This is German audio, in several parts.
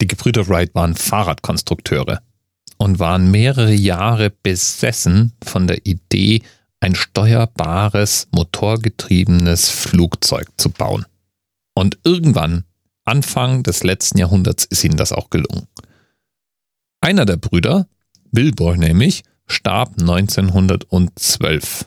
Die Gebrüder Wright waren Fahrradkonstrukteure und waren mehrere Jahre besessen von der Idee, ein steuerbares, motorgetriebenes Flugzeug zu bauen. Und irgendwann, Anfang des letzten Jahrhunderts, ist ihnen das auch gelungen. Einer der Brüder, Wilbur nämlich, starb 1912.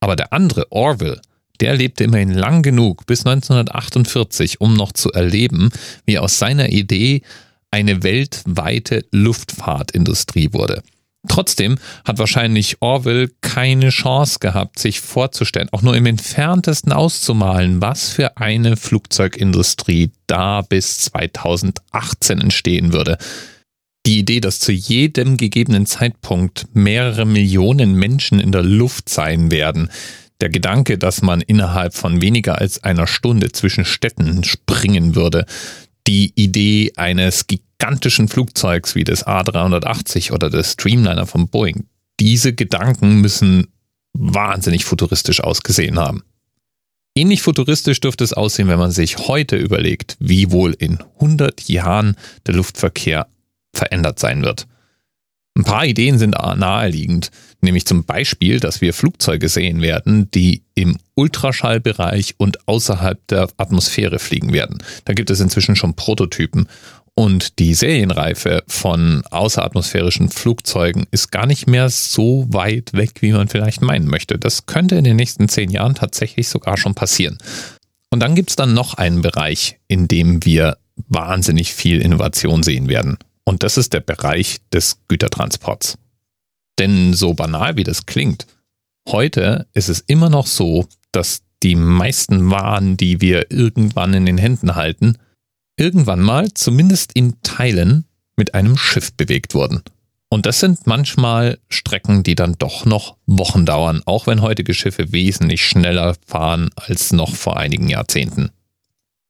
Aber der andere, Orville, der lebte immerhin lang genug, bis 1948, um noch zu erleben, wie aus seiner Idee eine weltweite Luftfahrtindustrie wurde. Trotzdem hat wahrscheinlich Orwell keine Chance gehabt, sich vorzustellen, auch nur im entferntesten auszumalen, was für eine Flugzeugindustrie da bis 2018 entstehen würde. Die Idee, dass zu jedem gegebenen Zeitpunkt mehrere Millionen Menschen in der Luft sein werden, der Gedanke, dass man innerhalb von weniger als einer Stunde zwischen Städten springen würde, die Idee eines gigantischen Flugzeugs wie des A380 oder des Streamliner von Boeing, diese Gedanken müssen wahnsinnig futuristisch ausgesehen haben. Ähnlich futuristisch dürfte es aussehen, wenn man sich heute überlegt, wie wohl in 100 Jahren der Luftverkehr verändert sein wird. Ein paar Ideen sind naheliegend, nämlich zum Beispiel, dass wir Flugzeuge sehen werden, die im Ultraschallbereich und außerhalb der Atmosphäre fliegen werden. Da gibt es inzwischen schon Prototypen und die Serienreife von außeratmosphärischen Flugzeugen ist gar nicht mehr so weit weg, wie man vielleicht meinen möchte. Das könnte in den nächsten zehn Jahren tatsächlich sogar schon passieren. Und dann gibt es dann noch einen Bereich, in dem wir wahnsinnig viel Innovation sehen werden. Und das ist der Bereich des Gütertransports. Denn so banal wie das klingt, heute ist es immer noch so, dass die meisten Waren, die wir irgendwann in den Händen halten, irgendwann mal, zumindest in Teilen, mit einem Schiff bewegt wurden. Und das sind manchmal Strecken, die dann doch noch Wochen dauern, auch wenn heutige Schiffe wesentlich schneller fahren als noch vor einigen Jahrzehnten.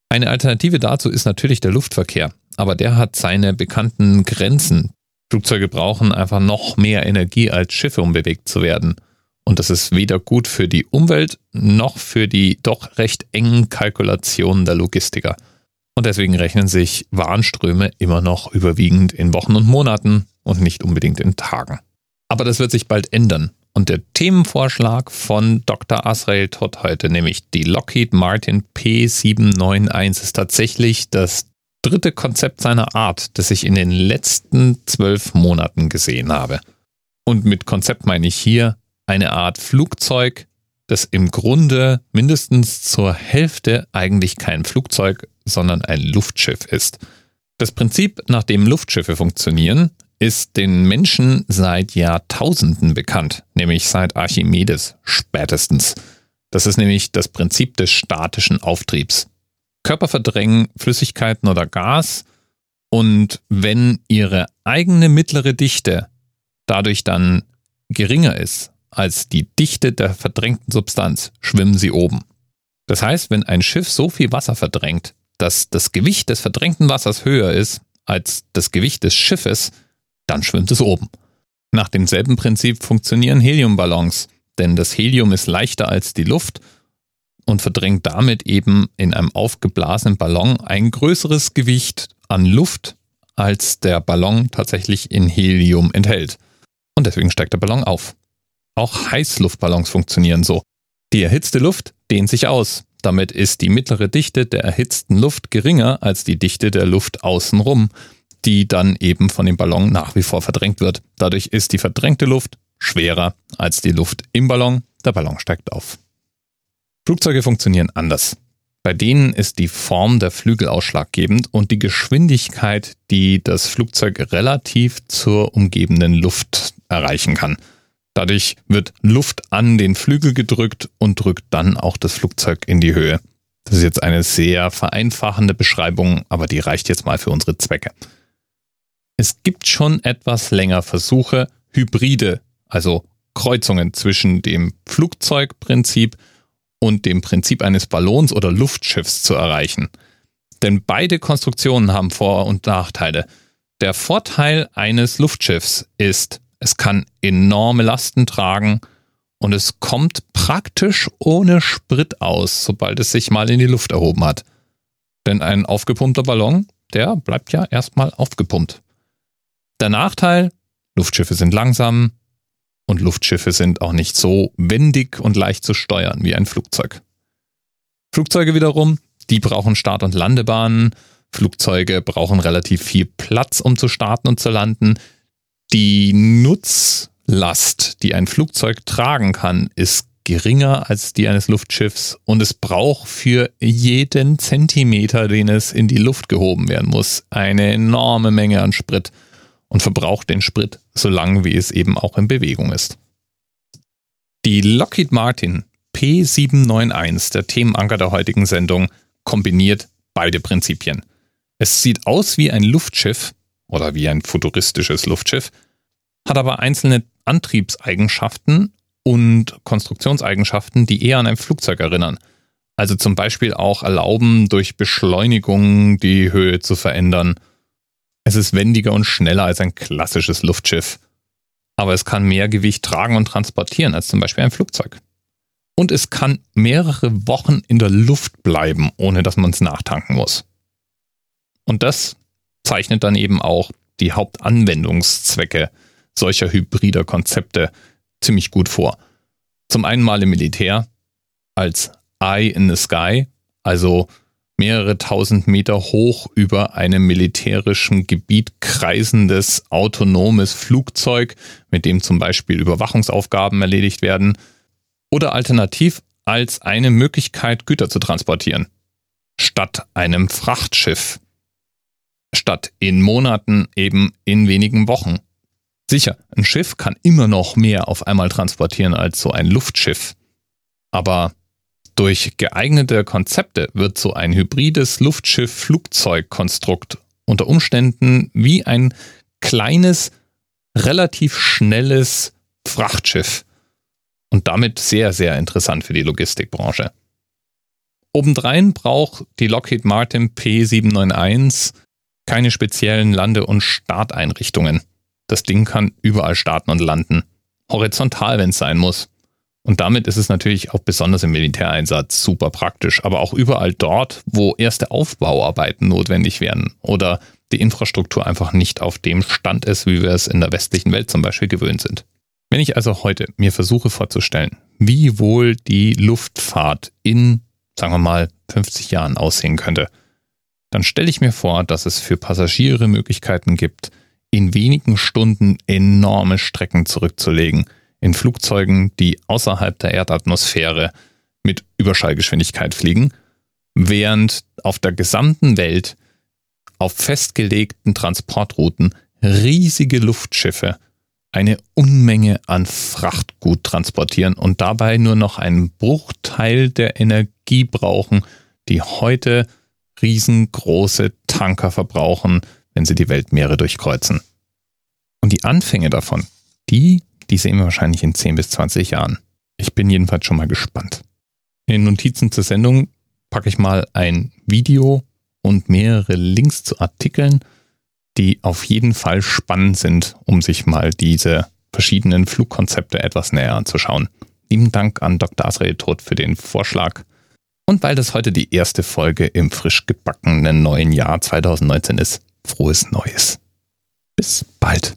Eine Alternative dazu ist natürlich der Luftverkehr aber der hat seine bekannten Grenzen. Flugzeuge brauchen einfach noch mehr Energie als Schiffe, um bewegt zu werden. Und das ist weder gut für die Umwelt noch für die doch recht engen Kalkulationen der Logistiker. Und deswegen rechnen sich Warenströme immer noch überwiegend in Wochen und Monaten und nicht unbedingt in Tagen. Aber das wird sich bald ändern. Und der Themenvorschlag von Dr. Asrael Todd heute, nämlich die Lockheed Martin P791, ist tatsächlich das dritte Konzept seiner Art, das ich in den letzten zwölf Monaten gesehen habe. Und mit Konzept meine ich hier eine Art Flugzeug, das im Grunde mindestens zur Hälfte eigentlich kein Flugzeug, sondern ein Luftschiff ist. Das Prinzip, nach dem Luftschiffe funktionieren, ist den Menschen seit Jahrtausenden bekannt, nämlich seit Archimedes spätestens. Das ist nämlich das Prinzip des statischen Auftriebs. Körper verdrängen Flüssigkeiten oder Gas und wenn ihre eigene mittlere Dichte dadurch dann geringer ist als die Dichte der verdrängten Substanz, schwimmen sie oben. Das heißt, wenn ein Schiff so viel Wasser verdrängt, dass das Gewicht des verdrängten Wassers höher ist als das Gewicht des Schiffes, dann schwimmt es oben. Nach demselben Prinzip funktionieren Heliumballons, denn das Helium ist leichter als die Luft und verdrängt damit eben in einem aufgeblasenen Ballon ein größeres Gewicht an Luft, als der Ballon tatsächlich in Helium enthält. Und deswegen steigt der Ballon auf. Auch Heißluftballons funktionieren so. Die erhitzte Luft dehnt sich aus. Damit ist die mittlere Dichte der erhitzten Luft geringer als die Dichte der Luft außenrum, die dann eben von dem Ballon nach wie vor verdrängt wird. Dadurch ist die verdrängte Luft schwerer als die Luft im Ballon. Der Ballon steigt auf. Flugzeuge funktionieren anders. Bei denen ist die Form der Flügel ausschlaggebend und die Geschwindigkeit, die das Flugzeug relativ zur umgebenden Luft erreichen kann. Dadurch wird Luft an den Flügel gedrückt und drückt dann auch das Flugzeug in die Höhe. Das ist jetzt eine sehr vereinfachende Beschreibung, aber die reicht jetzt mal für unsere Zwecke. Es gibt schon etwas länger Versuche, Hybride, also Kreuzungen zwischen dem Flugzeugprinzip und dem Prinzip eines Ballons oder Luftschiffs zu erreichen. Denn beide Konstruktionen haben Vor- und Nachteile. Der Vorteil eines Luftschiffs ist, es kann enorme Lasten tragen und es kommt praktisch ohne Sprit aus, sobald es sich mal in die Luft erhoben hat. Denn ein aufgepumpter Ballon, der bleibt ja erstmal aufgepumpt. Der Nachteil, Luftschiffe sind langsam und Luftschiffe sind auch nicht so wendig und leicht zu steuern wie ein Flugzeug. Flugzeuge wiederum, die brauchen Start- und Landebahnen. Flugzeuge brauchen relativ viel Platz, um zu starten und zu landen. Die Nutzlast, die ein Flugzeug tragen kann, ist geringer als die eines Luftschiffs und es braucht für jeden Zentimeter, den es in die Luft gehoben werden muss, eine enorme Menge an Sprit und verbraucht den Sprit so lange, wie es eben auch in Bewegung ist. Die Lockheed Martin P791, der Themenanker der heutigen Sendung, kombiniert beide Prinzipien. Es sieht aus wie ein Luftschiff oder wie ein futuristisches Luftschiff, hat aber einzelne Antriebseigenschaften und Konstruktionseigenschaften, die eher an ein Flugzeug erinnern. Also zum Beispiel auch erlauben, durch Beschleunigung die Höhe zu verändern. Es ist wendiger und schneller als ein klassisches Luftschiff. Aber es kann mehr Gewicht tragen und transportieren als zum Beispiel ein Flugzeug. Und es kann mehrere Wochen in der Luft bleiben, ohne dass man es nachtanken muss. Und das zeichnet dann eben auch die Hauptanwendungszwecke solcher hybrider Konzepte ziemlich gut vor. Zum einen mal im Militär als Eye in the Sky, also mehrere tausend Meter hoch über einem militärischen Gebiet kreisendes autonomes Flugzeug, mit dem zum Beispiel Überwachungsaufgaben erledigt werden, oder alternativ als eine Möglichkeit, Güter zu transportieren, statt einem Frachtschiff, statt in Monaten eben in wenigen Wochen. Sicher, ein Schiff kann immer noch mehr auf einmal transportieren als so ein Luftschiff. Aber durch geeignete Konzepte wird so ein hybrides Luftschiff-Flugzeugkonstrukt unter Umständen wie ein kleines, relativ schnelles Frachtschiff und damit sehr, sehr interessant für die Logistikbranche. Obendrein braucht die Lockheed Martin P791 keine speziellen Lande- und Starteinrichtungen. Das Ding kann überall starten und landen. Horizontal, wenn es sein muss. Und damit ist es natürlich auch besonders im Militäreinsatz super praktisch, aber auch überall dort, wo erste Aufbauarbeiten notwendig werden oder die Infrastruktur einfach nicht auf dem Stand ist, wie wir es in der westlichen Welt zum Beispiel gewöhnt sind. Wenn ich also heute mir versuche vorzustellen, wie wohl die Luftfahrt in, sagen wir mal, 50 Jahren aussehen könnte, dann stelle ich mir vor, dass es für Passagiere Möglichkeiten gibt, in wenigen Stunden enorme Strecken zurückzulegen, in Flugzeugen, die außerhalb der Erdatmosphäre mit Überschallgeschwindigkeit fliegen, während auf der gesamten Welt auf festgelegten Transportrouten riesige Luftschiffe eine Unmenge an Frachtgut transportieren und dabei nur noch einen Bruchteil der Energie brauchen, die heute riesengroße Tanker verbrauchen, wenn sie die Weltmeere durchkreuzen. Und die Anfänge davon, die, die sehen wir wahrscheinlich in 10 bis 20 Jahren. Ich bin jedenfalls schon mal gespannt. In den Notizen zur Sendung packe ich mal ein Video und mehrere Links zu Artikeln, die auf jeden Fall spannend sind, um sich mal diese verschiedenen Flugkonzepte etwas näher anzuschauen. Lieben Dank an Dr. Asrael Tod für den Vorschlag. Und weil das heute die erste Folge im frisch gebackenen neuen Jahr 2019 ist, frohes Neues. Bis bald.